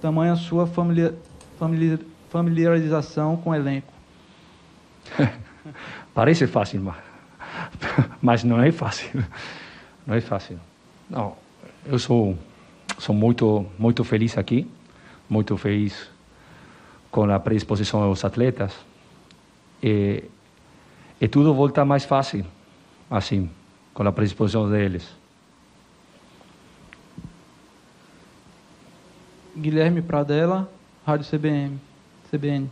tamanha sua familiar, familiar, familiarização com o elenco? Parece fácil, mas, mas não é fácil. Não é fácil. Não, eu sou, sou muito, muito feliz aqui, muito feliz com a predisposição dos atletas. E, e tudo volta mais fácil, assim, com a predisposição deles. Guilherme Pradella, Rádio CBN. CBN.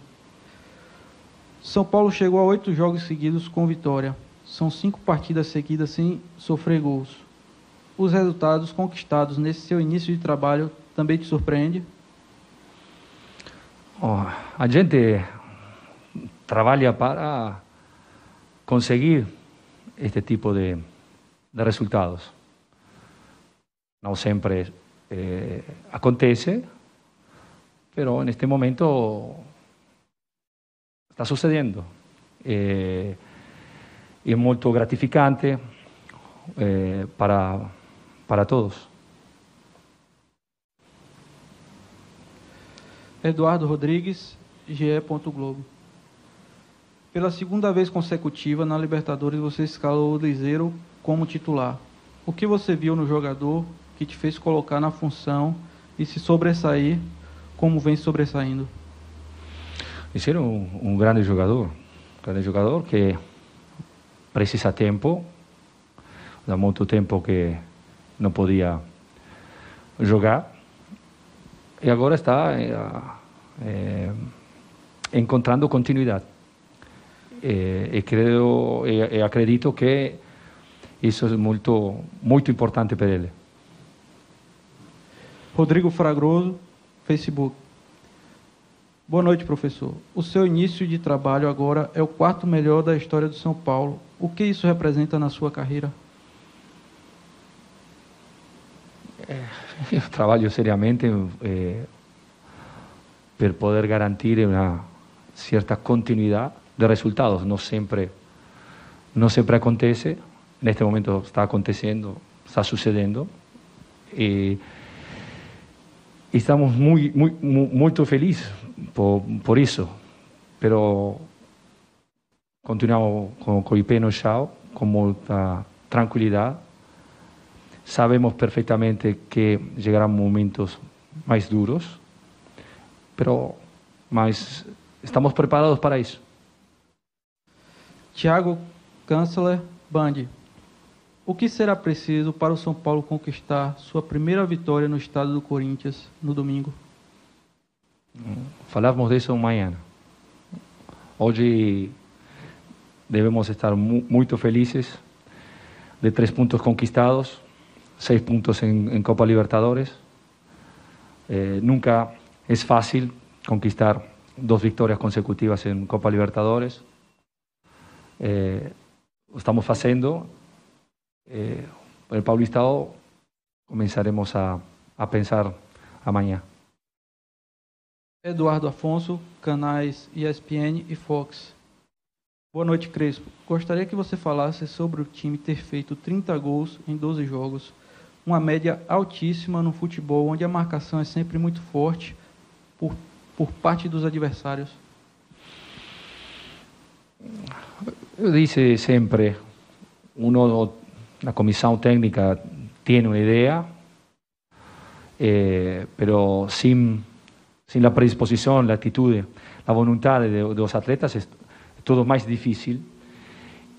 São Paulo chegou a oito jogos seguidos com vitória. São cinco partidas seguidas sem sofrer gols. Os resultados conquistados nesse seu início de trabalho também te surpreende? Oh, a gente trabalha para conseguir este tipo de, de resultados. Não sempre eh, acontece, pero en este momento está sucediendo. Eh, es muy gratificante eh, para, para todos. Eduardo Rodrigues, GE. Globo. Pela segunda vez consecutiva na Libertadores, você escalou o Liseiro como titular. O que você viu no jogador que te fez colocar na função e se sobressair como vem sobressaindo? Hicieron un, un grande jogador, grande jogador que precisa tempo, há muito tempo que não podia jogar e agora está eh, encontrando continuidade. E, e creio e, e acredito que isso é muito muito importante para ele. Rodrigo Fragroso, Facebook. Boa noite, professor. O seu início de trabalho agora é o quarto melhor da história do São Paulo. O que isso representa na sua carreira? É, eu trabalho seriamente é, para poder garantir uma certa continuidade de resultados. Não sempre, não sempre acontece. Neste momento está acontecendo, está sucedendo. E, estamos muy, muy, muy, felices por, por, eso, pero continuamos con, con el pé no con mucha tranquilidad. Sabemos perfectamente que llegarán momentos más duros, pero más estamos preparados para eso. Tiago Kanzler Bandi. O que será preciso para o São Paulo conquistar sua primeira vitória no estado do Corinthians no domingo? Falávamos disso amanhã. Hoje devemos estar muito felizes de três pontos conquistados, seis pontos em, Copa Libertadores. Eh, nunca é fácil conquistar duas vitórias consecutivas em Copa Libertadores. Eh, estamos fazendo eh, el Paulistado comenzaremos a, a pensar amanhã. Eduardo Afonso, canais ESPN e Fox. Boa noite, Crespo. Gostaria que você falasse sobre o time ter feito 30 gols em 12 jogos, uma média altíssima no futebol, onde a marcação é sempre muito forte por, por parte dos adversários. Eu disse sempre, uno la comisión técnica tiene una idea, eh, pero sin, sin la predisposición, la actitud, la voluntad de, los atletas es todo más difícil.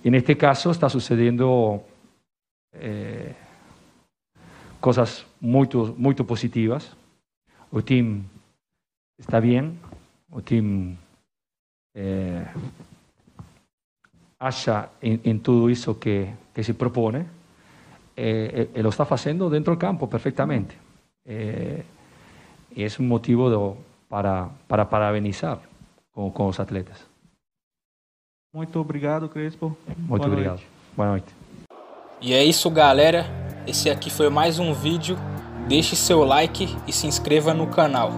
En este caso está sucediendo eh, cosas muy, muy positivas. El team está bien, el team eh, acha en, en todo eso que, que se propone eh, eh, lo está haciendo dentro del campo perfectamente. Eh, y es un motivo de, para, para parabenizar com, com os atletas. Muito obrigado, Crespo. Muito Boa obrigado. Noite. Boa noite. E é isso, galera. Esse aqui foi mais um vídeo. Deixe seu like e se inscreva no canal.